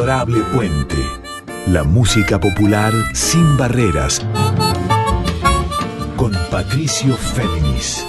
Adorable Puente. La música popular sin barreras. Con Patricio Féminis.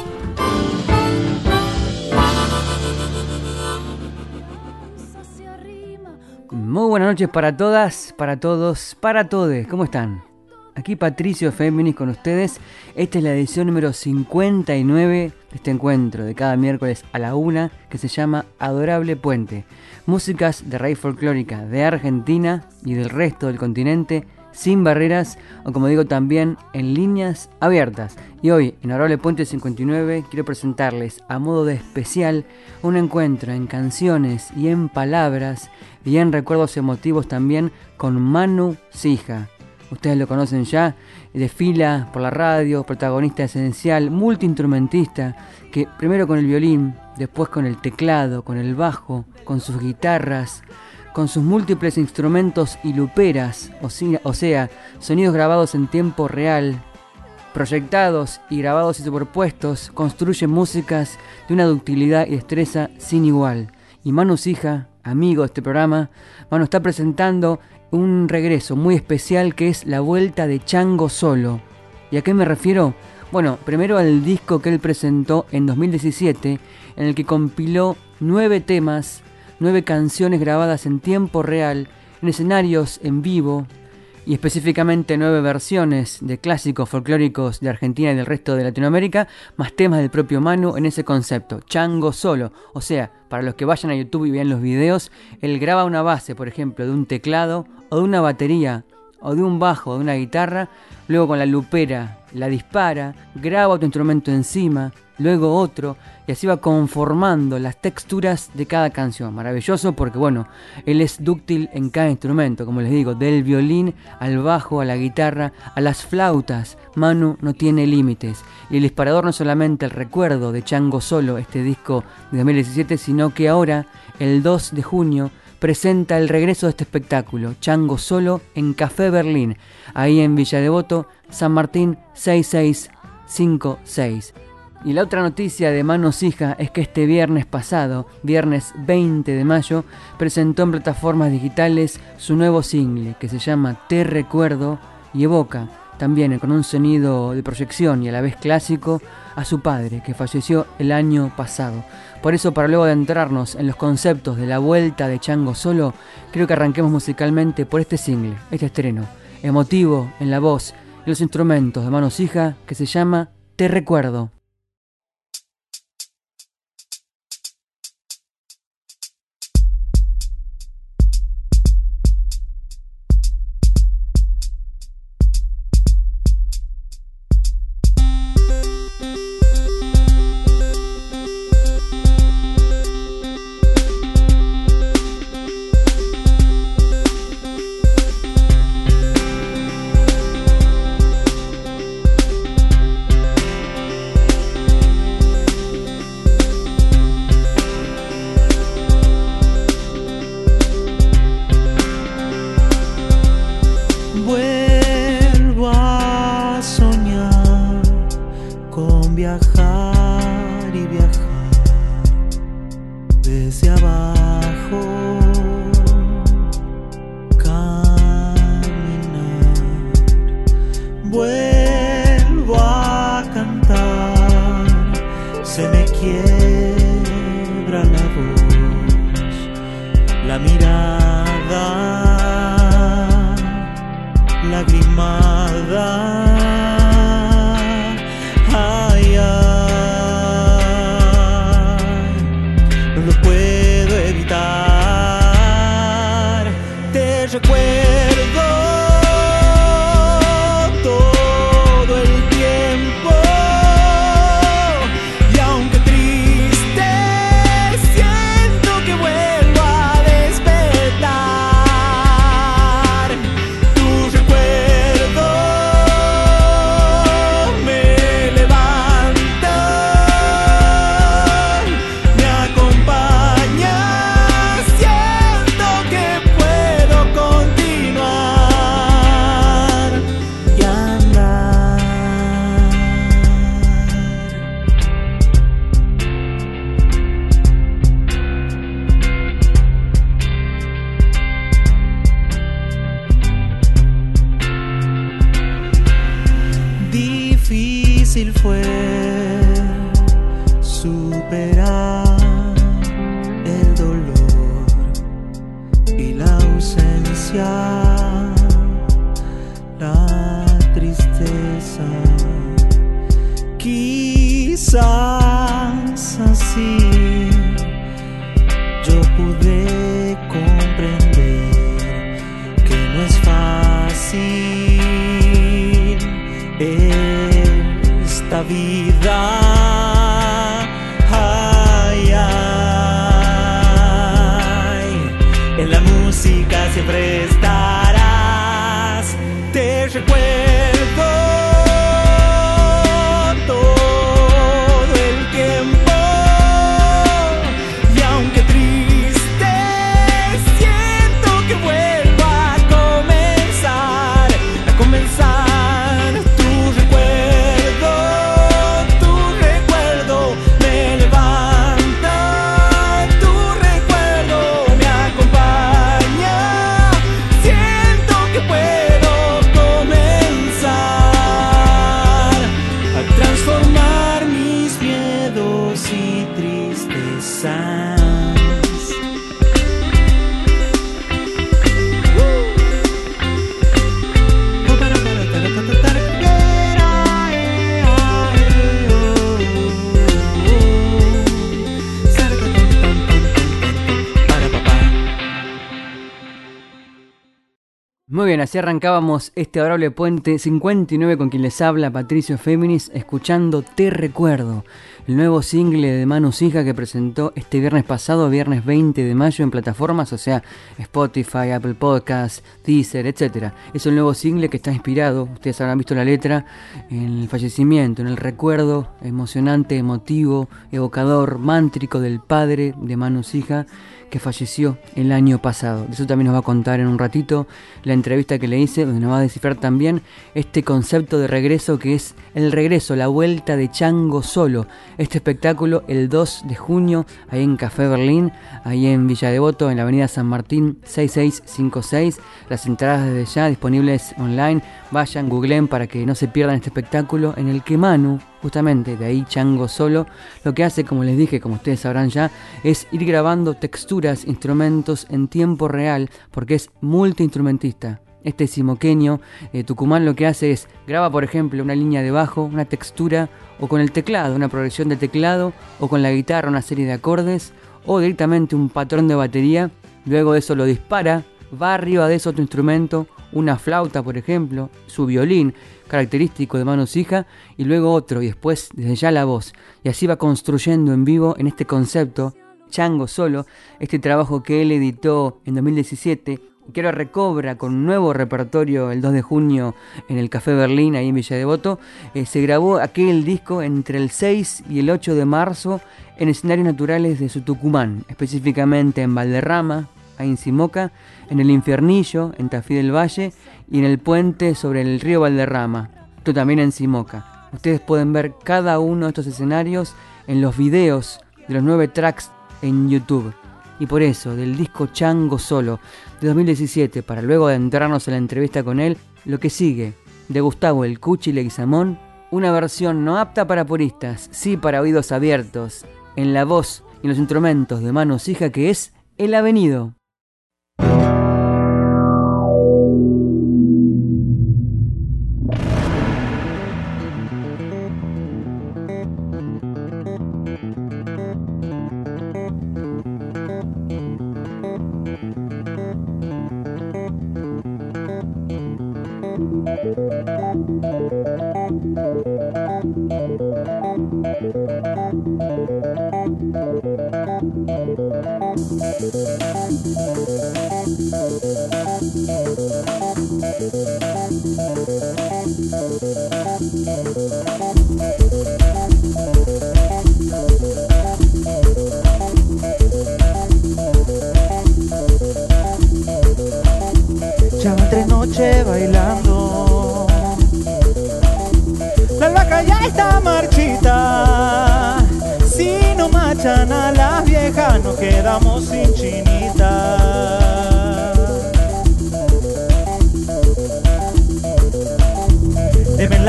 Muy buenas noches para todas, para todos, para todes. ¿Cómo están? Aquí Patricio Féminis con ustedes. Esta es la edición número 59 de este encuentro de cada miércoles a la una que se llama Adorable Puente. Músicas de raíz folclórica de Argentina y del resto del continente sin barreras o como digo también en líneas abiertas. Y hoy en Adorable Puente 59 quiero presentarles a modo de especial un encuentro en canciones y en palabras y en recuerdos emotivos también con Manu Sija ustedes lo conocen ya, desfila por la radio, protagonista esencial, multiinstrumentista, que primero con el violín, después con el teclado, con el bajo, con sus guitarras, con sus múltiples instrumentos y luperas, o sea, sonidos grabados en tiempo real, proyectados y grabados y superpuestos, construye músicas de una ductilidad y destreza sin igual. Y Manu Sija, amigo de este programa, Manu está presentando un regreso muy especial que es la vuelta de Chango Solo. ¿Y a qué me refiero? Bueno, primero al disco que él presentó en 2017, en el que compiló nueve temas, nueve canciones grabadas en tiempo real, en escenarios en vivo, y específicamente nueve versiones de clásicos folclóricos de Argentina y del resto de Latinoamérica, más temas del propio Manu en ese concepto, chango solo. O sea, para los que vayan a YouTube y vean los videos, él graba una base, por ejemplo, de un teclado o de una batería o de un bajo o de una guitarra, luego con la lupera la dispara, graba otro instrumento encima, luego otro, y así va conformando las texturas de cada canción. Maravilloso porque, bueno, él es dúctil en cada instrumento, como les digo, del violín al bajo, a la guitarra, a las flautas. Manu no tiene límites. Y el disparador no solamente el recuerdo de Chango Solo, este disco de 2017, sino que ahora, el 2 de junio, presenta el regreso de este espectáculo, Chango Solo, en Café Berlín, ahí en Villa Devoto, San Martín 6656. Y la otra noticia de Manos Hija es que este viernes pasado, viernes 20 de mayo, presentó en plataformas digitales su nuevo single que se llama Te Recuerdo y evoca también con un sonido de proyección y a la vez clásico a su padre que falleció el año pasado. Por eso, para luego de entrarnos en los conceptos de la vuelta de Chango solo, creo que arranquemos musicalmente por este single, este estreno, emotivo en la voz y los instrumentos de Manos Hija, que se llama Te Recuerdo. No lo la tristeza. Quizás así arrancábamos este adorable puente 59 con quien les habla Patricio Féminis, escuchando Te Recuerdo, el nuevo single de Manu Hija que presentó este viernes pasado, viernes 20 de mayo, en plataformas, o sea, Spotify, Apple Podcasts, Deezer, etc. Es un nuevo single que está inspirado, ustedes habrán visto la letra, en el fallecimiento, en el recuerdo emocionante, emotivo, evocador, mántrico del padre de Manu Hija que falleció el año pasado. De eso también nos va a contar en un ratito la entrevista que le hice, donde nos va a descifrar también este concepto de regreso que es el regreso, la vuelta de Chango Solo. Este espectáculo el 2 de junio, ahí en Café Berlín, ahí en Villa Devoto, en la avenida San Martín 6656. Las entradas desde ya disponibles online. Vayan, googleen para que no se pierdan este espectáculo en el que Manu, justamente de ahí Chango Solo, lo que hace, como les dije, como ustedes sabrán ya, es ir grabando texturas, instrumentos en tiempo real, porque es multiinstrumentista. Este simoqueño eh, Tucumán lo que hace es graba, por ejemplo, una línea de bajo, una textura, o con el teclado, una progresión de teclado, o con la guitarra, una serie de acordes, o directamente un patrón de batería. Luego de eso lo dispara, va arriba de eso otro instrumento, una flauta, por ejemplo, su violín, característico de Manos Hija, y luego otro, y después desde ya la voz. Y así va construyendo en vivo en este concepto, Chango Solo, este trabajo que él editó en 2017, que recobra con un nuevo repertorio el 2 de junio en el Café Berlín, ahí en Villa Devoto. Eh, se grabó aquel disco entre el 6 y el 8 de marzo en escenarios naturales de su Tucumán, específicamente en Valderrama, ahí en Simoca, en el Infiernillo, en Tafí del Valle y en el puente sobre el río Valderrama, esto también en Simoca. Ustedes pueden ver cada uno de estos escenarios en los videos de los nueve tracks en YouTube. Y por eso, del disco Chango Solo de 2017, para luego adentrarnos en la entrevista con él, lo que sigue, de Gustavo El Cuchi Leguizamón, una versión no apta para puristas, sí para oídos abiertos, en la voz y los instrumentos de manos hija que es El Avenido.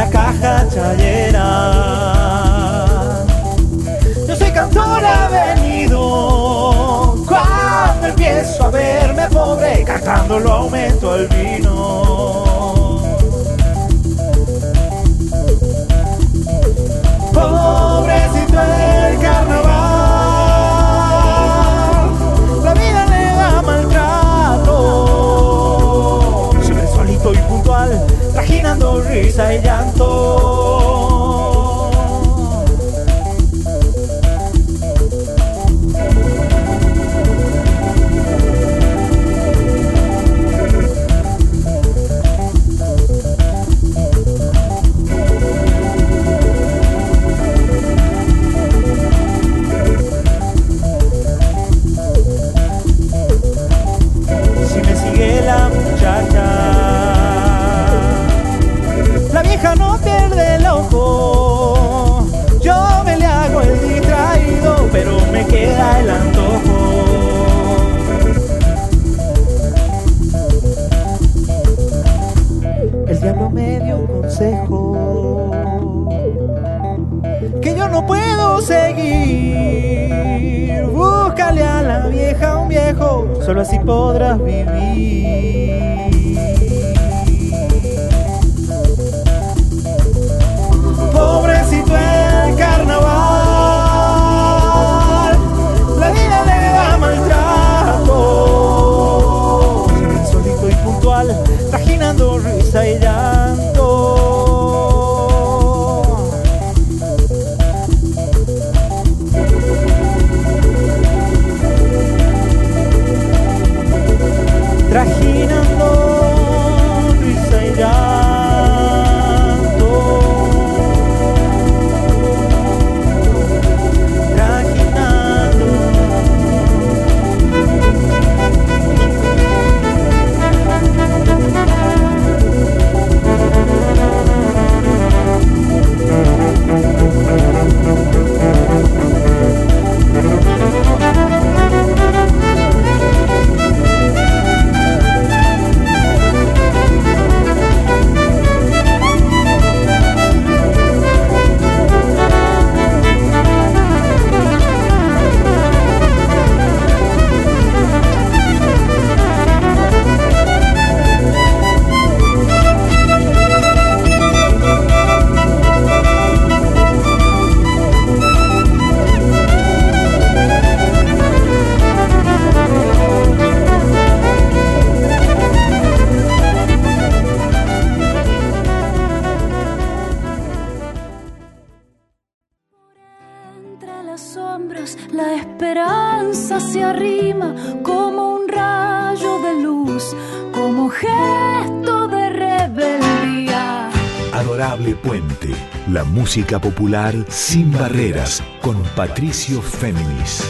la caja chayera. Yo soy cantor avenido, cuando empiezo a verme pobre, cantando lo aumento el vino. Pobrecito sonrisa y llanto. Música popular sin barreras con Patricio Féminis.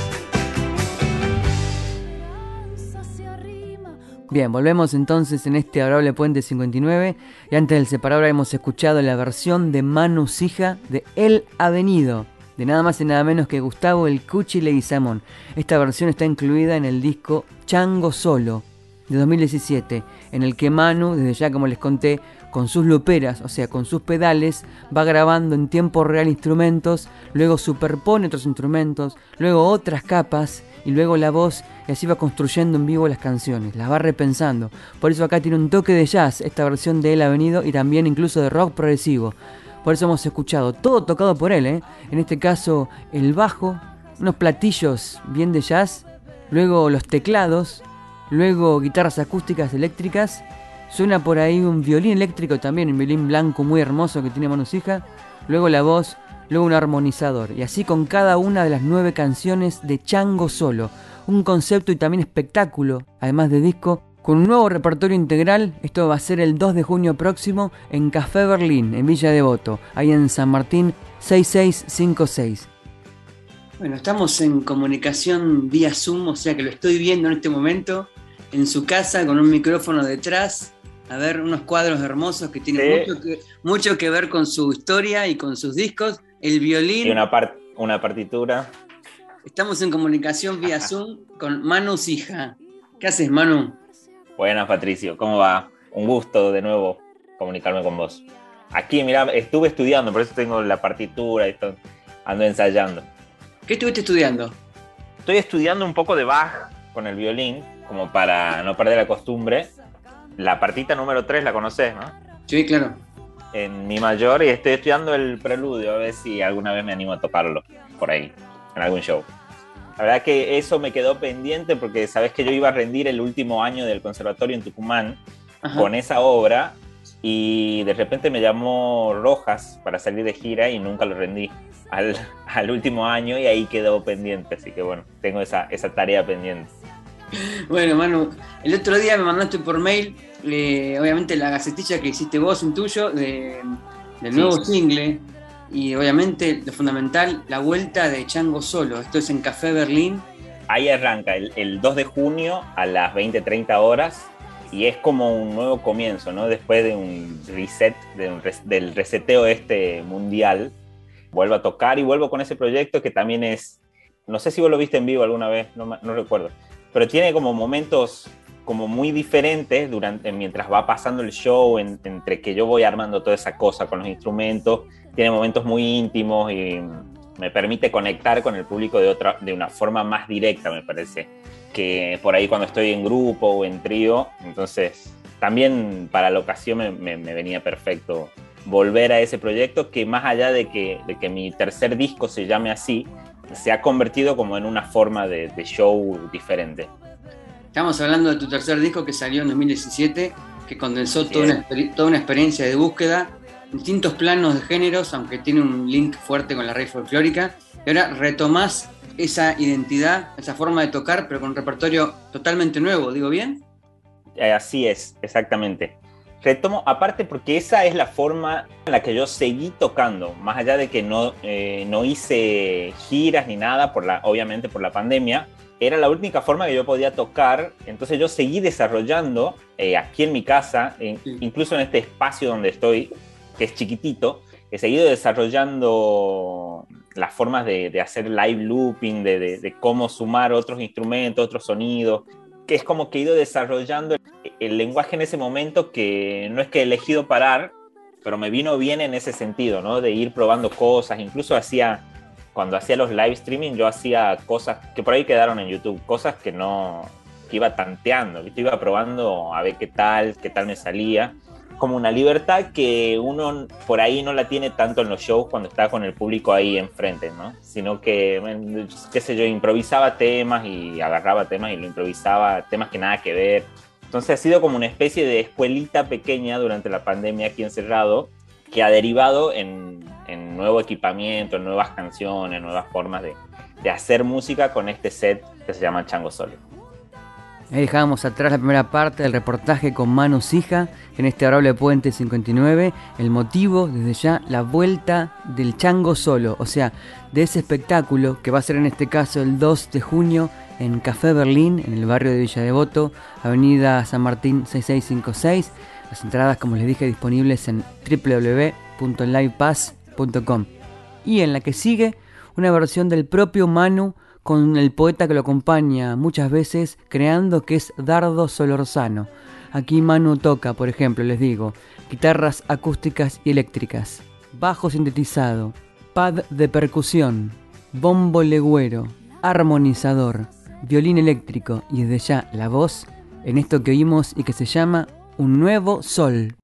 Bien, volvemos entonces en este adorable Puente 59 y antes del separador hemos escuchado la versión de Manu Sija de El Avenido, de nada más y nada menos que Gustavo El Cuchi Leguizamón. Esta versión está incluida en el disco Chango Solo de 2017, en el que Manu, desde ya como les conté, con sus luperas, o sea, con sus pedales, va grabando en tiempo real instrumentos, luego superpone otros instrumentos, luego otras capas y luego la voz y así va construyendo en vivo las canciones, las va repensando. Por eso acá tiene un toque de jazz esta versión de El Avenido y también incluso de rock progresivo. Por eso hemos escuchado todo tocado por él, ¿eh? en este caso el bajo, unos platillos bien de jazz, luego los teclados, luego guitarras acústicas eléctricas, suena por ahí un violín eléctrico también, un violín blanco muy hermoso que tiene Manusija, luego la voz, luego un armonizador, y así con cada una de las nueve canciones de Chango Solo, un concepto y también espectáculo, además de disco, con un nuevo repertorio integral, esto va a ser el 2 de junio próximo en Café Berlín, en Villa Devoto, ahí en San Martín 6656. Bueno, estamos en comunicación vía Zoom, o sea que lo estoy viendo en este momento en su casa con un micrófono detrás. A ver, unos cuadros hermosos que tienen Sí. mucho, que, mucho que ver con su historia y con sus discos. El violín. Y una, una partitura. Estamos en comunicación vía Zoom con Manu Sija. ¿Qué haces, Manu? Buenas, Patricio. ¿Cómo va? Un gusto de nuevo comunicarme con vos. Aquí, mira, estuve estudiando, por eso tengo la partitura y esto, ando ensayando. ¿Qué estuviste estudiando? Estoy estudiando un poco de Bach con el violín, como para no perder la costumbre. La partita número 3 la conoces, ¿no? Sí, claro. En mi mayor y estoy estudiando el preludio a ver si alguna vez me animo a tocarlo por ahí, en algún show. La verdad que eso me quedó pendiente porque sabes que yo iba a rendir el último año del conservatorio en Tucumán Ajá. con esa obra y de repente me llamó Rojas para salir de gira y nunca lo rendí al, al último año y ahí quedó pendiente. Así que bueno, tengo esa, esa tarea pendiente. Bueno, Manu, el otro día me mandaste por mail, eh, obviamente, la gacetilla que hiciste vos, un tuyo, de, del Sí. nuevo single. Y obviamente, lo fundamental, la vuelta de Chango Solo. Esto es en Café Berlín. Ahí arranca el, el 2 de junio a las 20-30 horas y es como un nuevo comienzo, ¿no? Después de un reset, de un res- del reseteo este mundial, vuelvo a tocar y vuelvo con ese proyecto que también es, no sé si vos lo viste en vivo alguna vez, no, no recuerdo, pero tiene como momentos como muy diferentes durante, mientras va pasando el show, en- entre que yo voy armando toda esa cosa con los instrumentos, tiene momentos muy íntimos y me permite conectar con el público de, otra, de una forma más directa, me parece, que por ahí cuando estoy en grupo o en trío. Entonces, también para la ocasión me- me venía perfecto volver a ese proyecto que más allá de que, de que mi tercer disco se llame así, se ha convertido como en una forma de, de show diferente. Estamos hablando de tu tercer disco que salió en 2017, que condensó toda una, experi- toda una experiencia de búsqueda, distintos planos de géneros, aunque tiene un link fuerte con la raíz folclórica. Y ahora retomás esa identidad, esa forma de tocar, pero con un repertorio totalmente nuevo, ¿digo bien? Eh, Así es, exactamente. Retomo, aparte porque esa es la forma en la que yo seguí tocando, más allá de que no, eh, no hice giras ni nada, por la, obviamente por la pandemia, era la única forma que yo podía tocar, entonces yo seguí desarrollando eh, aquí en mi casa, en- Sí. incluso en este espacio donde estoy, que es chiquitito, he seguido desarrollando las formas de, de hacer live looping, de, de- de cómo sumar otros instrumentos, otros sonidos, que es como que he ido desarrollando el, lenguaje en ese momento que no es que he elegido parar, pero me vino bien en ese sentido, ¿no? De ir probando cosas, incluso hacía, cuando hacía los live streaming, yo hacía cosas que por ahí quedaron en YouTube, cosas que no, que iba tanteando, ¿viste? iba probando a ver qué tal, qué tal me salía. Como una libertad que uno por ahí no la tiene tanto en los shows cuando está con el público ahí enfrente, ¿no? Sino que, qué sé yo, improvisaba temas y agarraba temas y lo improvisaba, temas que nada que ver. Entonces ha sido como una especie de escuelita pequeña durante la pandemia aquí encerrado, que ha derivado en, en nuevo equipamiento, en nuevas canciones, nuevas formas de, de hacer música con este set que se llama Chango Solo. Ahí dejábamos atrás la primera parte del reportaje con Manu Sija en este adorable puente 59. El motivo, desde ya, la vuelta del chango solo, o sea, de ese espectáculo que va a ser en este caso el 2 de junio en Café Berlín, en el barrio de Villa Devoto, Avenida San Martín 6656. Las entradas, como les dije, disponibles en www.livepass.com. Y en la que sigue, una versión del propio Manu con el poeta que lo acompaña muchas veces, creando que es Dardo Solorzano. Aquí Manu toca, por ejemplo, les digo, guitarras acústicas y eléctricas, bajo sintetizado, pad de percusión, bombo legüero, armonizador, violín eléctrico y desde ya la voz en esto que oímos y que se llama Un Nuevo Sol.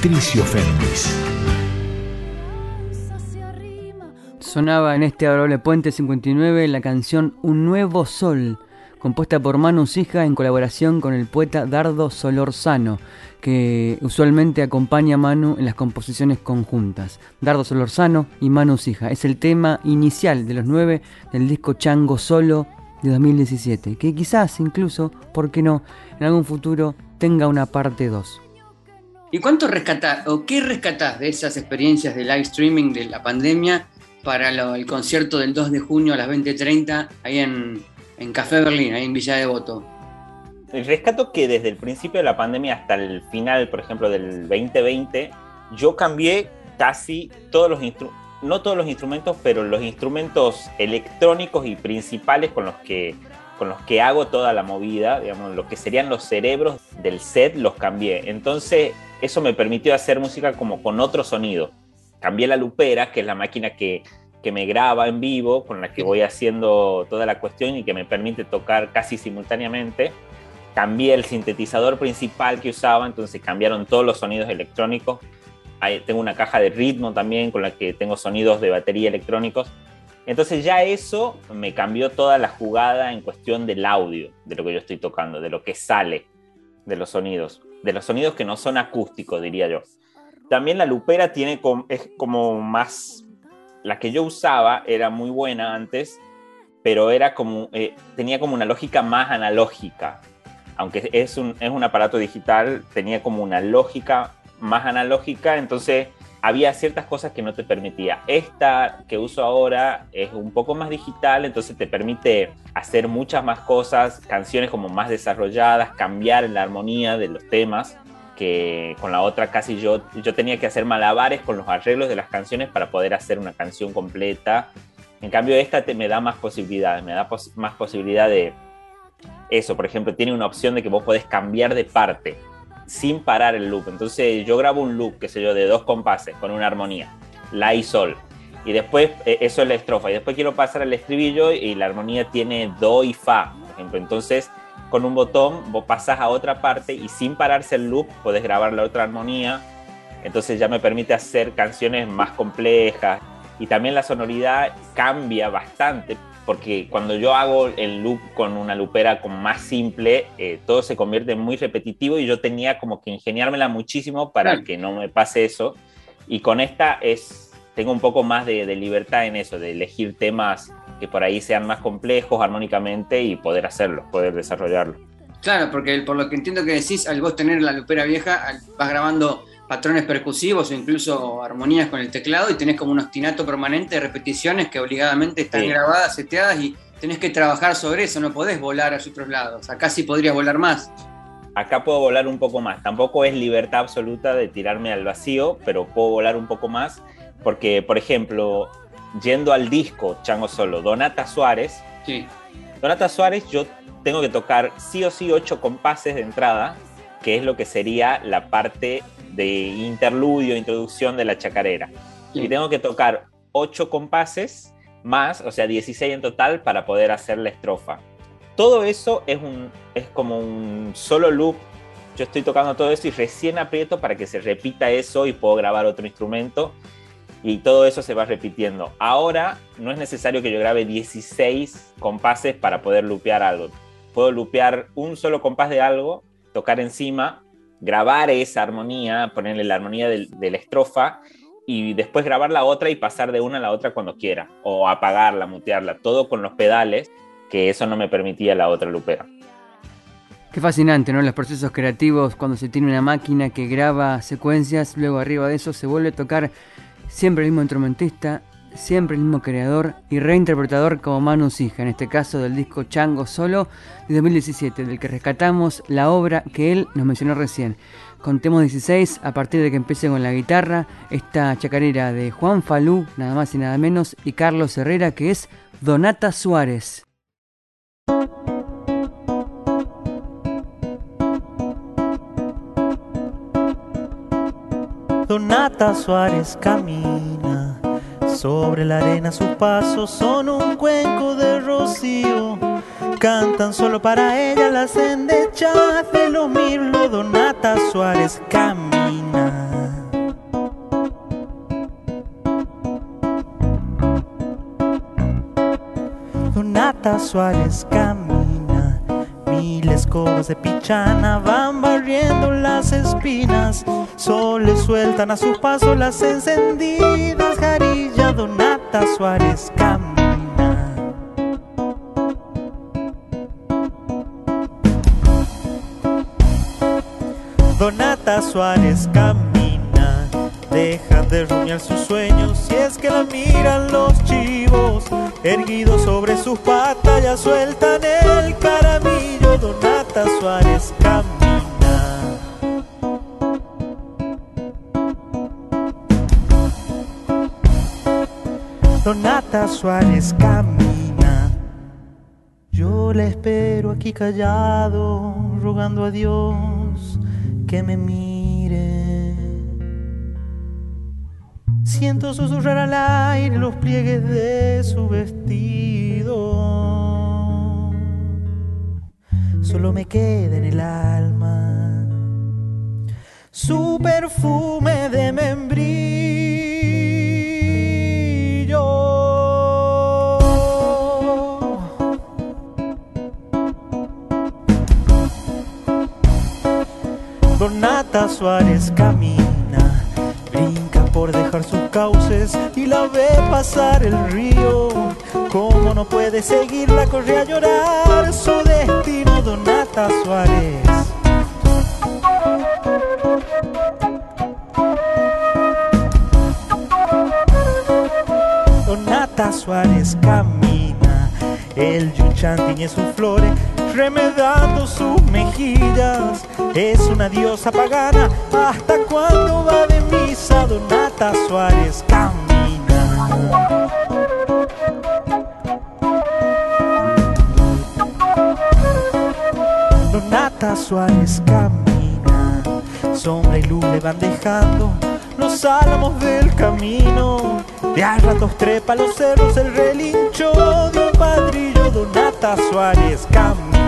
Patricio Fernández. Sonaba en este adorable Puente 59 la canción Un Nuevo Sol, compuesta por Manu Sija en colaboración con el poeta Dardo Solorzano, que usualmente acompaña a Manu en las composiciones conjuntas. Dardo Solorzano y Manu Sija. Es el tema inicial de los nueve del disco Chango Solo de 2017, que quizás incluso, ¿por qué no?, en algún futuro tenga una parte 2. ¿Y cuánto rescatás o qué rescatás de esas experiencias de live streaming de la pandemia para el concierto del 2 de junio a las 20.30 ahí en, en Café Berlín, ahí en Villa Devoto? El rescato que desde el principio de la pandemia hasta el final, por ejemplo, del 2020, yo cambié casi todos los instrumentos, no todos los instrumentos, pero los instrumentos electrónicos y principales con los que con los que hago toda la movida, digamos, lo que serían los cerebros del set, los cambié. Entonces, eso me permitió hacer música como con otro sonido. Cambié la lupera, que es la máquina que, que me graba en vivo, con la que voy haciendo toda la cuestión y que me permite tocar casi simultáneamente cambié el sintetizador principal que usaba, entonces cambiaron todos los sonidos electrónicos. Ahí tengo una caja de ritmo también con la que tengo sonidos de batería electrónicos. Entonces ya eso me cambió toda la jugada en cuestión del audio, de lo que yo estoy tocando, de lo que sale de los sonidos, de los sonidos que no son acústicos, diría yo. También la lupera tiene com- es como más... La que yo usaba era muy buena antes, pero era como, eh, tenía como una lógica más analógica. Aunque es un, es un aparato digital, tenía como una lógica más analógica, entonces había ciertas cosas que no te permitía. Esta que uso ahora es un poco más digital, entonces te permite hacer muchas más cosas, canciones como más desarrolladas, cambiar la armonía de los temas, que con la otra casi yo, yo tenía que hacer malabares con los arreglos de las canciones para poder hacer una canción completa. En cambio esta te, me da más posibilidades, me da pos- más posibilidad de, eso, por ejemplo, tiene una opción de que vos podés cambiar de parte sin parar el loop. Entonces yo grabo un loop, qué sé yo, de dos compases con una armonía, la y sol. Y después, eh, eso es la estrofa. Y después quiero pasar al estribillo y la armonía tiene do y fa, por ejemplo. Entonces, con un botón vos pasás a otra parte y sin pararse el loop podés grabar la otra armonía. Entonces ya me permite hacer canciones más complejas. Y también la sonoridad cambia bastante porque cuando yo hago el loop con una lupera como más simple, eh, todo se convierte muy repetitivo y yo tenía como que ingeniármela muchísimo para que no me pase eso. Y con esta es, tengo un poco más de, libertad en eso, de elegir temas que por ahí sean más complejos armónicamente y poder hacerlo, poder desarrollarlo. Claro, porque por lo que entiendo que decís, al vos tener la lupera vieja, vas grabando patrones percusivos o incluso armonías con el teclado y tenés como un ostinato permanente de repeticiones que obligadamente están grabadas, seteadas y tenés que trabajar sobre eso, no podés volar a otros lados. Acá sí podrías volar más. Acá puedo volar un poco más. Tampoco es libertad absoluta de tirarme al vacío, pero puedo volar un poco más porque, por ejemplo, yendo al disco Chango Solo, Donata Suárez. Sí. Donata Suárez, yo tengo que tocar sí o sí ocho compases de entrada, que es lo que sería la parte de interludio, introducción de la chacarera. Y tengo que tocar 8 compases más, o sea, 16 en total para poder hacer la estrofa. Todo eso es, un, es como un solo loop. Yo estoy tocando todo eso y recién aprieto para que se repita eso y puedo grabar otro instrumento. Y todo eso se va repitiendo. Ahora no es necesario que yo grabe 16 compases para poder lupear algo. Puedo lupear un solo compás de algo, tocar encima grabar esa armonía, ponerle la armonía de, la estrofa y después grabar la otra y pasar de una a la otra cuando quiera, o apagarla, mutearla, todo con los pedales, que eso no me permitía la otra lupera. Qué fascinante, ¿no? Los procesos creativos cuando se tiene una máquina que graba secuencias, luego arriba de eso se vuelve a tocar siempre el mismo instrumentista, siempre el mismo creador y reinterpretador como Manu Sija, en este caso del disco Chango Solo de 2017, del que rescatamos la obra que él nos mencionó recién. Contemos 16 a partir de que empiece con la guitarra, esta chacarera de Juan Falú, nada más y nada menos, y Carlos Herrera, que es Donata Suárez. Donata Suárez camina sobre la arena sus pasos son un cuenco de rocío. Cantan solo para ella las endechas de los mirlo. Donata Suárez camina. Donata Suárez camina. Mil escobas de pichana van barriendo las espinas. Sol le sueltan a su paso las encendidas jarillas Donata Suárez camina. Donata Suárez camina, deja de rumiar sus sueños si es que la miran los chivos, erguidos sobre sus patas ya sueltan el caramillo. Donata Suárez camina. Donata Suárez camina. Yo la espero aquí callado, rogando a Dios que me mire. Siento susurrar al aire los pliegues de su vestido. Solo me queda en el alma su perfume de membrillo. Donata Suárez camina, brinca por dejar sus cauces y la ve pasar el río. Como no puede seguirla, corre a llorar su destino, Donata Suárez. Donata Suárez camina, el yuchan tiene sus flores remedando sus mejillas. Es una diosa pagana, hasta cuando va de misa Donata Suárez camina. Donata Suárez camina, sombra y luz le van dejando los álamos del camino. De a ratos trepa los cerros el relincho de un padrillo. Donata Suárez camina.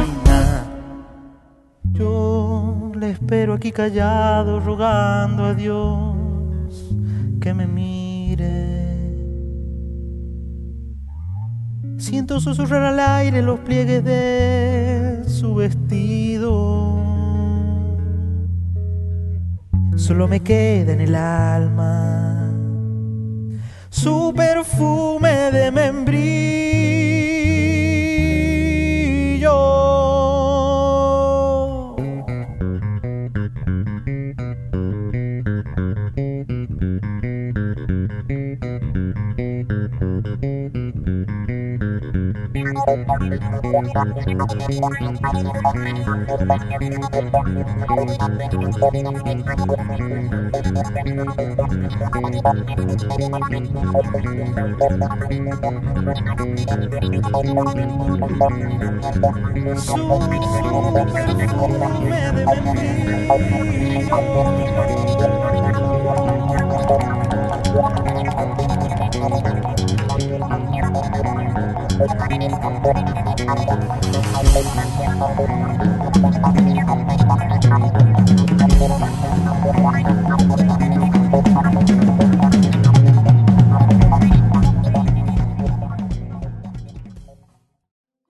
Le espero aquí callado, rogando a Dios que me mire. Siento susurrar al aire los pliegues de su vestido. Solo me queda en el alma su perfume de membrillo. Su perfume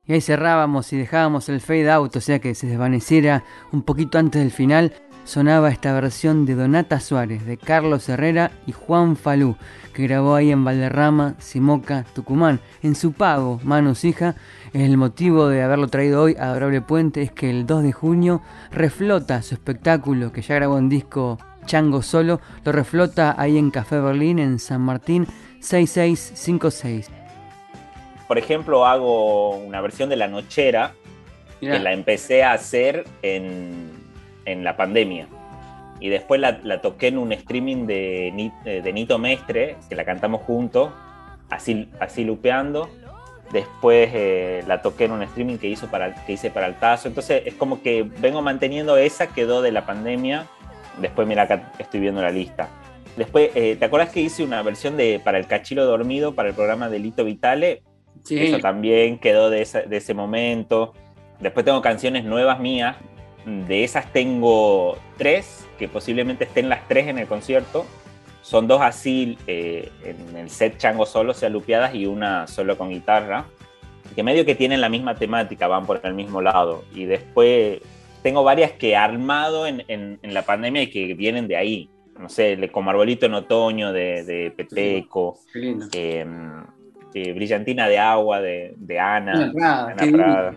Y ahí cerrábamos y dejábamos el fade out, o sea que se desvaneciera un poquito antes del final. Sonaba esta versión de Donata Suárez, de Carlos Herrera y Juan Falú, que grabó ahí en Valderrama, Simoca, Tucumán. En su pago, Manos Hija, el motivo de haberlo traído hoy a Adorable Puente es que el 2 de junio reflota su espectáculo, que ya grabó en disco Chango Solo, lo reflota ahí en Café Berlín, en San Martín 6656. Por ejemplo, hago una versión de La Nochera, Mirá. que la empecé a hacer en, en la pandemia. Y después la, la toqué en un streaming de, eh, de Nito Mestre, que la cantamos juntos, así, así lupeando. Después eh, la toqué en un streaming que, hizo para, que hice para el Tazo. Entonces es como que vengo manteniendo esa, quedó de la pandemia. Después mira acá estoy viendo la lista. Después, eh, ¿te acuerdas que hice una versión de para el Cachilo Dormido, para el programa de Lito Vitale? Sí. Eso también quedó de, esa- de ese momento. Después tengo canciones nuevas mías. De esas tengo tres, que posiblemente estén las tres en el concierto. Son dos así eh, en el set Chango solo, o sea, lupeadas, y una solo con guitarra. Que medio que tienen la misma temática, van por el mismo lado. Y después tengo varias que he armado en, en- en la pandemia y que vienen de ahí. No sé, como Arbolito en Otoño de, de Peteco. Eh, eh, Brillantina de Agua de, de Ana. Ana. Prada.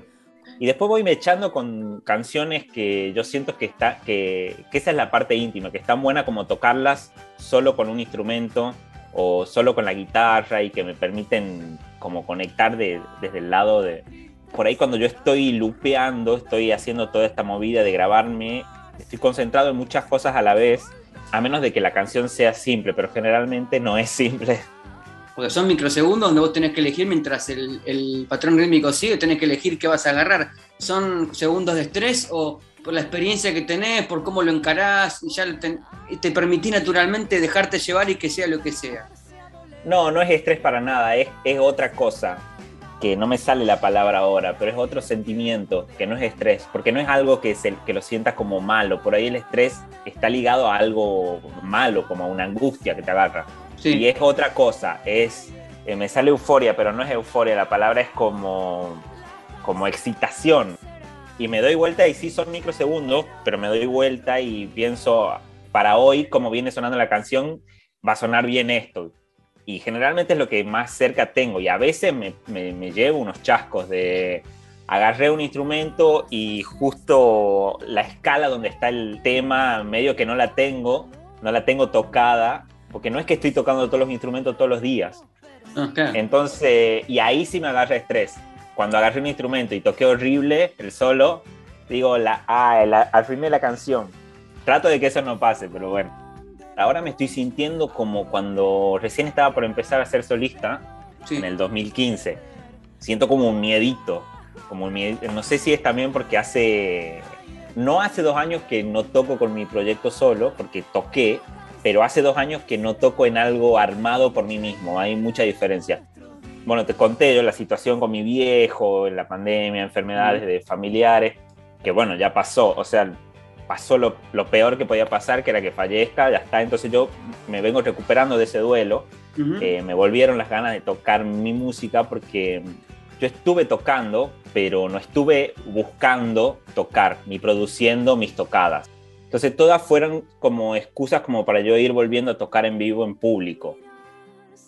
Y después voy echando con canciones que yo siento que, está, que, que esa es la parte íntima, que es tan buena como tocarlas solo con un instrumento o solo con la guitarra y que me permiten como conectar de- desde el lado de... Por ahí cuando yo estoy lupeando, estoy haciendo toda esta movida de grabarme, estoy concentrado en muchas cosas a la vez, a menos de que la canción sea simple, pero generalmente no es simple. Porque son microsegundos donde vos tenés que elegir mientras el, patrón rítmico sigue, tenés que elegir qué vas a agarrar. ¿Son segundos de estrés o por la experiencia que tenés, por cómo lo encarás, y ya y te permitís naturalmente dejarte llevar y que sea lo que sea? No, no es estrés para nada, es, es otra cosa, que no me sale la palabra ahora, pero es otro sentimiento, que no es estrés, porque no es algo que, se, que lo sientas como malo, por ahí el estrés está ligado a algo malo, como a una angustia que te agarra. Y es otra cosa, es, eh, me sale euforia, pero no es euforia, la palabra es como, como excitación. Y me doy vuelta y sí son microsegundos, pero me doy vuelta y pienso, para hoy, como viene sonando la canción, va a sonar bien esto. Y generalmente es lo que más cerca tengo. Y a veces me llevo unos chascos de agarré un instrumento y justo la escala donde está el tema, medio que no la tengo, no la tengo tocada, porque no es que estoy tocando todos los instrumentos todos los días. Claro. Entonces, y ahí sí me agarra estrés. Cuando agarré un instrumento y toqué horrible el solo, digo, la, ah, al fin de la canción. Trato de que eso no pase, pero bueno. Ahora me estoy sintiendo como cuando recién estaba por empezar a ser solista, Sí. en el 2015. Siento como un miedito, como mi, no sé si es también porque hace, no hace dos años que no toco con mi proyecto solo, porque toqué, pero hace dos años que no toco en algo armado por mí mismo, hay mucha diferencia. Bueno, te conté yo la situación con mi viejo, la pandemia, enfermedades de familiares, que bueno, ya pasó, o sea, pasó lo, lo, peor que podía pasar, que era que fallezca, ya está, entonces yo me vengo recuperando de ese duelo, eh, me volvieron las ganas de tocar mi música porque yo estuve tocando, pero no estuve buscando tocar ni produciendo mis tocadas. Entonces todas fueron como excusas como para yo ir volviendo a tocar en vivo en público.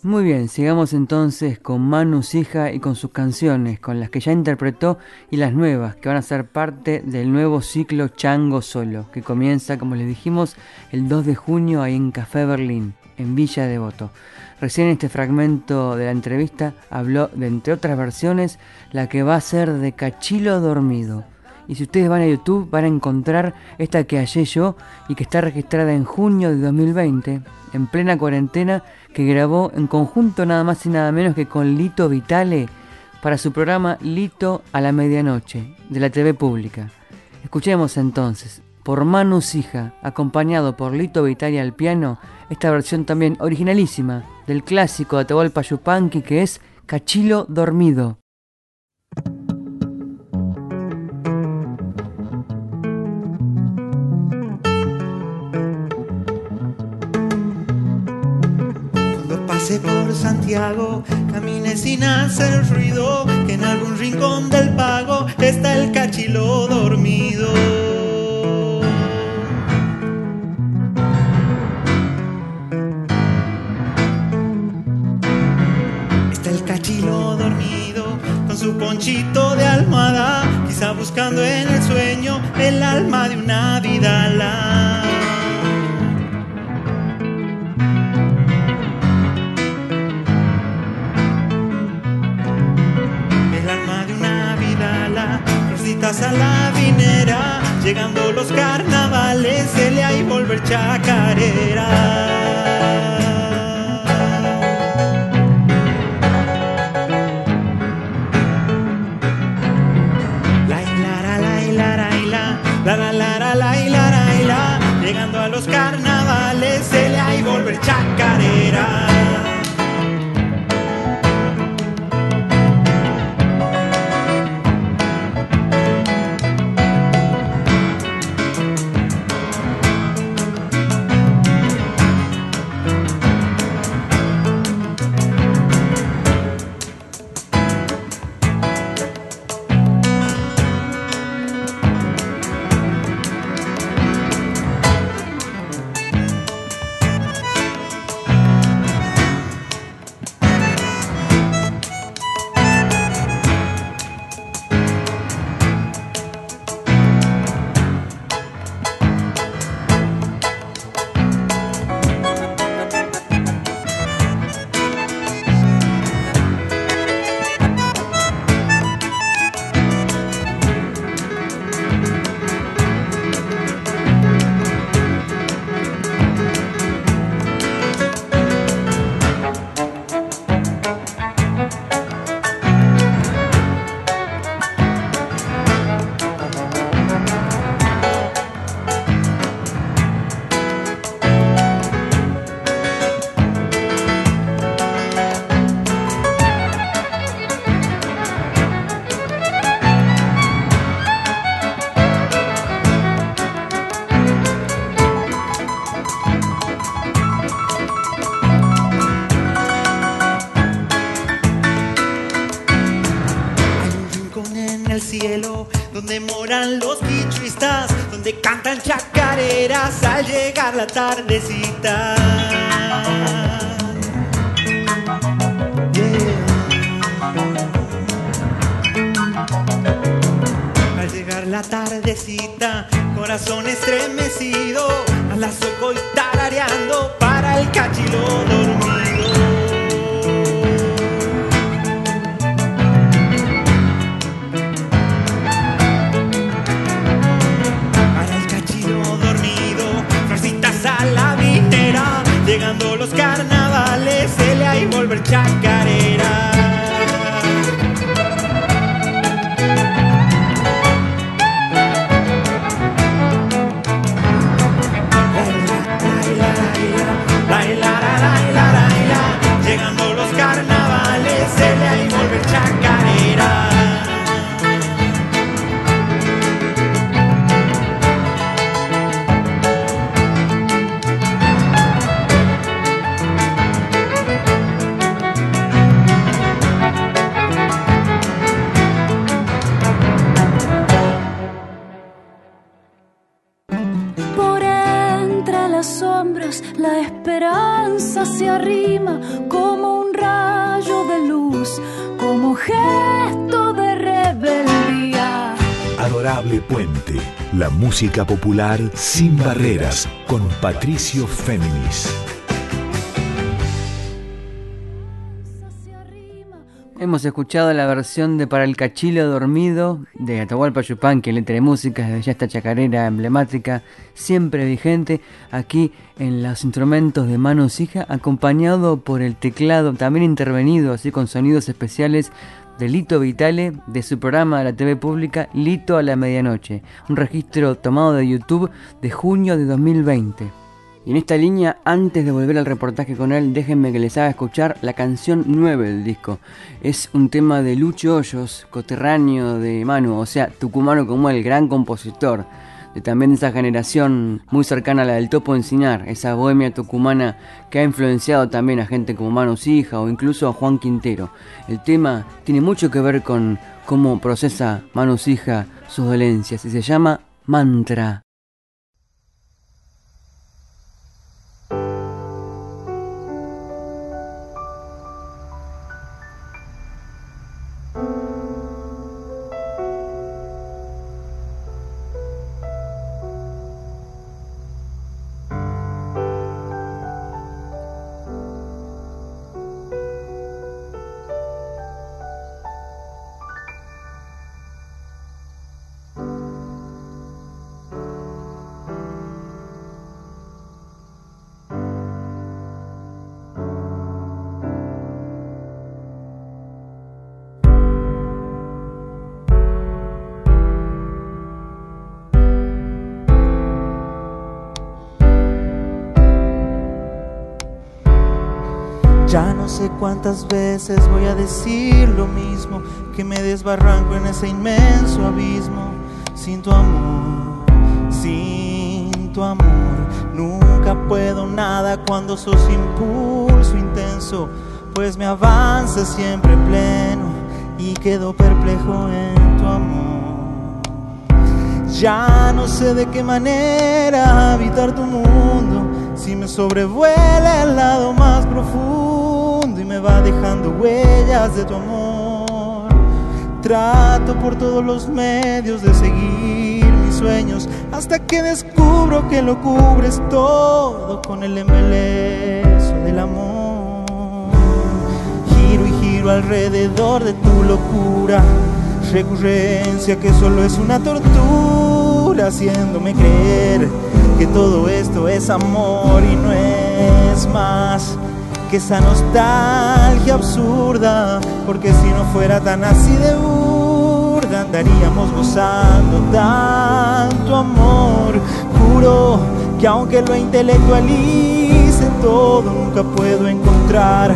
Muy bien, sigamos entonces con Manu Sija y con sus canciones, con las que ya interpretó y las nuevas, que van a ser parte del nuevo ciclo Chango Solo, que comienza, como les dijimos, el 2 de junio ahí en Café Berlín, en Villa Devoto. Recién en este fragmento de la entrevista habló de, entre otras versiones, la que va a ser de Cachilo Dormido. Y si ustedes van a YouTube van a encontrar esta que hallé yo y que está registrada en junio de 2020, en plena cuarentena, que grabó en conjunto nada más y nada menos que con Lito Vitale para su programa Lito a la medianoche de la TV pública. Escuchemos entonces, por Manu Sija, acompañado por Lito Vitale al piano, esta versión también originalísima del clásico de Atahualpa que es Cachilo Dormido. Por Santiago, camine sin hacer ruido, que en algún rincón del pago está el cachilo dormido. Está el cachilo dormido con su ponchito de almohada, quizá buscando en el sueño el alma de una vida la a la vinera, llegando los carnavales, se le hay volver chacarera. La la la la la la la la llegando a los carnavales, se le hay volver chacarera. Tardecita. Al llegar la tardecita, corazón estremecido, a la soco y tarareando para el cachilo hay volver música popular sin barreras, con Patricio Féminis. Hemos escuchado la versión de Para el Cachilo Dormido de Atahualpa Yupanqui, letra de música de ya esta chacarera emblemática, siempre vigente, aquí en los instrumentos de Manu Sija, acompañado por el teclado, también intervenido así con sonidos especiales de Lito Vitale de su programa de la TV pública Lito a la medianoche, un registro tomado de YouTube de junio de 2020. Y en esta línea, antes de volver al reportaje con él, déjenme que les haga escuchar la canción 9 del disco. Es un tema de Lucho Hoyos, coterráneo de Manu, o sea, tucumano como el gran compositor. También esa generación muy cercana a la del Topo Encinar, esa bohemia tucumana que ha influenciado también a gente como Manu Sija o incluso a Juan Quintero. El tema tiene mucho que ver con cómo procesa Manu Sija sus dolencias y se llama Mantra. Sé cuántas veces voy a decir lo mismo, que me desbarranco en ese inmenso abismo. Sin tu amor, sin tu amor, nunca puedo nada cuando sos impulso intenso, pues me avanza siempre pleno y quedo perplejo en tu amor. Ya no sé de qué manera habitar tu mundo, si me sobrevuela el lado más profundo me va dejando huellas de tu amor. Trato por todos los medios de seguir mis sueños hasta que descubro que lo cubres todo con el embeleso del amor. Giro y giro alrededor de tu locura, recurrencia que solo es una tortura, haciéndome creer que todo esto es amor y no es más que esa nostalgia absurda, porque si no fuera tan así de burda, andaríamos gozando tanto amor. Juro que aunque lo intelectualice todo, nunca puedo encontrar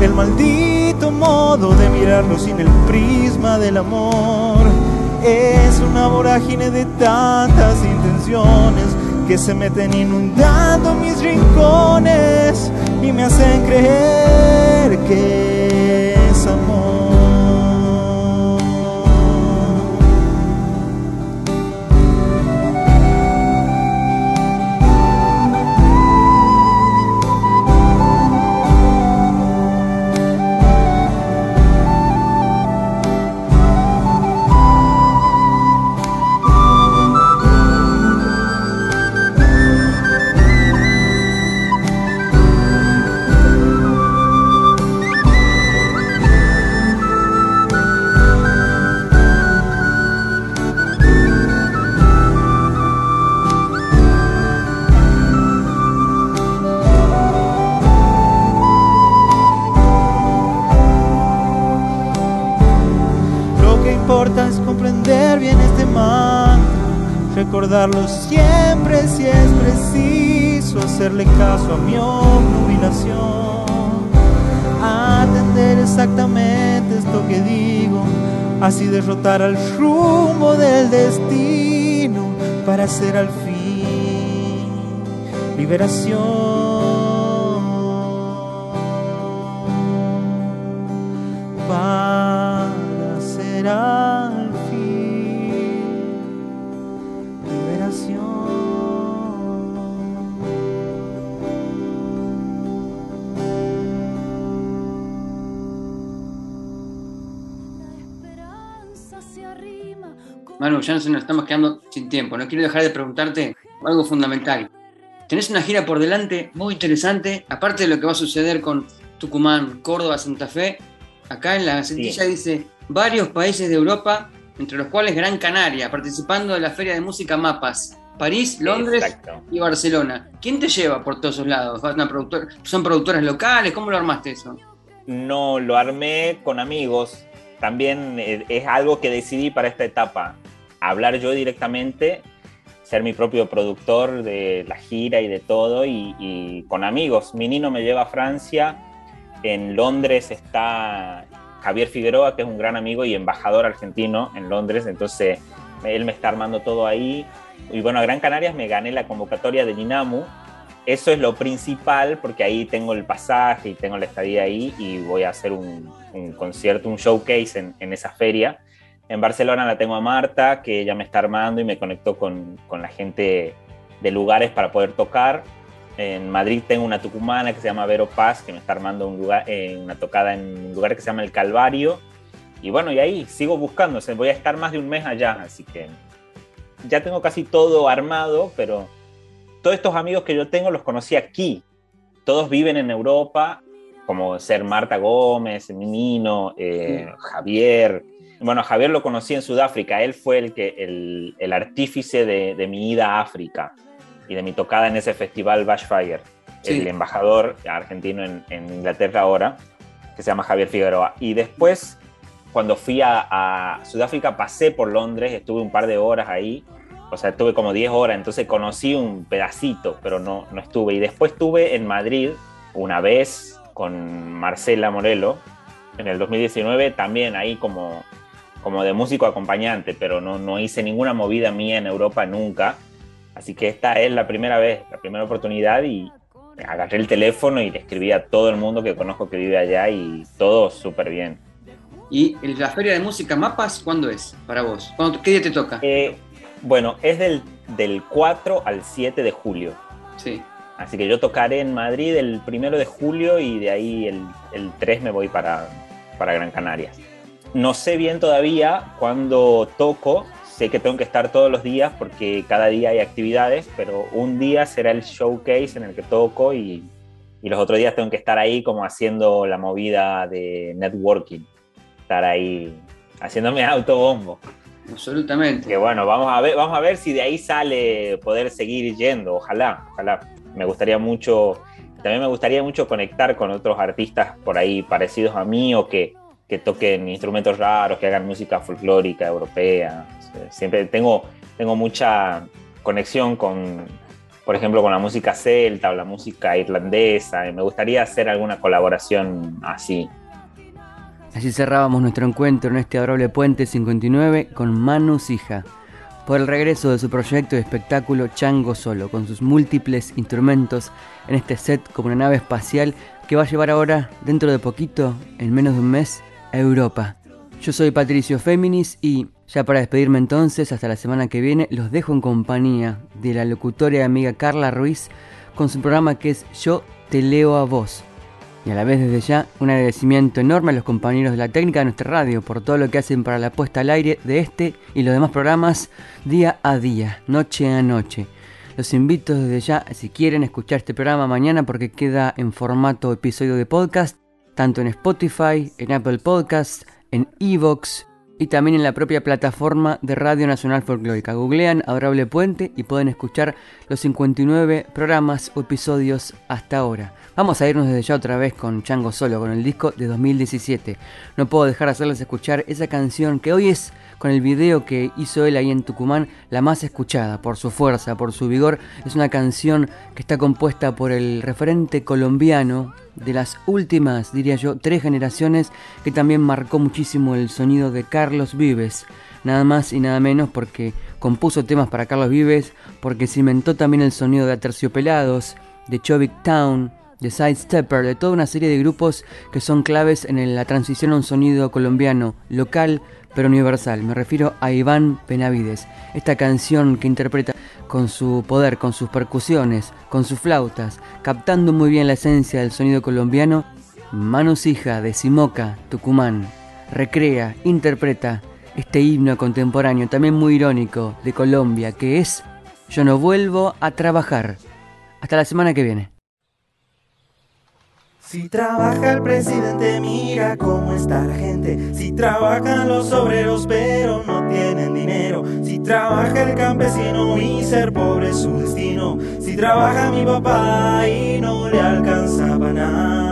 el maldito modo de mirarlo sin el prisma del amor. Es una vorágine de tantas intenciones que se meten inundando mis rincones y me hacen creer que recordarlo siempre si es preciso, hacerle caso a mi obnubilación, atender exactamente esto que digo, así derrotar al rumbo del destino para ser al fin liberación. Manu, ya nos estamos quedando sin tiempo. No quiero dejar de preguntarte algo fundamental. Tenés una gira por delante muy interesante, aparte de lo que va a suceder con Tucumán, Córdoba, Santa Fe. Acá en la sentilla dice varios países de Europa, entre los cuales Gran Canaria, participando de la Feria de Música Mapas. París, Londres y Barcelona. ¿Quién te lleva por todos esos lados? ¿Son productoras locales? ¿Cómo lo armaste eso? No, lo armé con amigos. También eh, es algo que decidí para esta etapa. Hablar yo directamente, ser mi propio productor de la gira y de todo, y, con amigos. Mi nino me lleva a Francia. En Londres está Javier Figueroa, que es un gran amigo y embajador argentino en Londres. Entonces, él me está armando todo ahí y bueno, a Gran Canarias me gané la convocatoria de Ninamu. Eso es lo principal porque ahí tengo el pasaje y tengo la estadía ahí y voy a hacer un, concierto, un showcase en, en, esa feria. En Barcelona la tengo a Marta, que ella me está armando y me conectó con, con la gente de lugares para poder tocar. En Madrid tengo una tucumana que se llama Vero Paz, que me está armando un lugar, eh, una tocada en un lugar que se llama El Calvario. Y bueno, y ahí sigo buscando, voy a estar más de un mes allá, así que ya tengo casi todo armado, pero todos estos amigos que yo tengo los conocí aquí. Todos viven en Europa, como ser Marta Gómez, Minino, eh, Javier. Bueno, Javier lo conocí en Sudáfrica. Él fue el, que, el, artífice de, mi ida a África y de mi tocada en ese festival Bashfire. El embajador argentino en, en Inglaterra ahora, que se llama Javier Figueroa. Y después cuando fui a, Sudáfrica pasé por Londres, estuve un par de horas ahí, o sea, estuve como 10 horas, entonces conocí un pedacito, pero no, no estuve. Y después estuve en Madrid una vez con Marcela Morelo, en el 2019, también ahí como, como de músico acompañante, pero no, no hice ninguna movida mía en Europa nunca. Así que esta es la primera vez, la primera oportunidad y agarré el teléfono y le escribí a todo el mundo que conozco que vive allá y todo súper bien. ¿Y la Feria de Música Mapas cuándo es para vos? ¿Qué día te toca? Eh, bueno, es del, del 4 al 7 de julio. Sí. Así que yo tocaré en Madrid el 1 de julio y de ahí el, el 3 me voy para, para Gran Canaria. No sé bien todavía cuándo toco, sé que tengo que estar todos los días porque cada día hay actividades, pero un día será el showcase en el que toco y, y los otros días tengo que estar ahí como haciendo la movida de networking estar ahí haciéndome autobombo. Absolutamente. Que bueno, vamos a ver, vamos a ver si de ahí sale poder seguir yendo. Ojalá, ojalá. Me gustaría mucho, también me gustaría mucho conectar con otros artistas por ahí parecidos a mí o que, que toquen instrumentos raros, que hagan música folclórica europea. Siempre tengo, tengo mucha conexión con, por ejemplo, con la música celta o la música irlandesa. Y me gustaría hacer alguna colaboración así. Así cerrábamos nuestro encuentro en este adorable puente 59 con Manu Sija, por el regreso de su proyecto de espectáculo Chango Solo, con sus múltiples instrumentos en este set como una nave espacial que va a llevar ahora, dentro de poquito, en menos de un mes, Europa. Yo soy Patricio Féminis y, ya para despedirme entonces, hasta la semana que viene, los dejo en compañía de la locutora y amiga Carla Ruiz con su programa que es Yo te leo a vos y a la vez desde ya un agradecimiento enorme a los compañeros de la técnica de nuestra radio por todo lo que hacen para la puesta al aire de este y los demás programas día a día, noche a noche. Los invito desde ya, si quieren escuchar este programa mañana porque queda en formato episodio de podcast, tanto en Spotify, en Apple Podcasts, en Evox y también en la propia plataforma de Radio Nacional Folclórica. Googlean Adorable Puente y pueden escuchar los 59 programas o episodios hasta ahora. Vamos a irnos desde ya otra vez con Chango Solo, con el disco de 2017. No puedo dejar de hacerles escuchar esa canción que hoy es, con el video que hizo él ahí en Tucumán, la más escuchada por su fuerza, por su vigor. Es una canción que está compuesta por el referente colombiano de las últimas, diría yo, tres generaciones que también marcó muchísimo el sonido de Carlos Vives. Nada más y nada menos porque compuso temas para Carlos Vives, porque cimentó también el sonido de Aterciopelados, de Chubby Town, de Sidestepper, de toda una serie de grupos que son claves en la transición a un sonido colombiano, local pero universal. Me refiero a Iván Benavides. Esta canción que interpreta con su poder, con sus percusiones, con sus flautas, captando muy bien la esencia del sonido colombiano, Manos Hija de Simoca, Tucumán, recrea, interpreta este himno contemporáneo, también muy irónico, de Colombia, que es Yo no vuelvo a trabajar. Hasta la semana que viene. Si trabaja el presidente, mira cómo está la gente. Si trabajan los obreros, pero no tienen dinero. Si trabaja el campesino y ser pobre es su destino. Si trabaja mi papá y no le alcanzaba nada.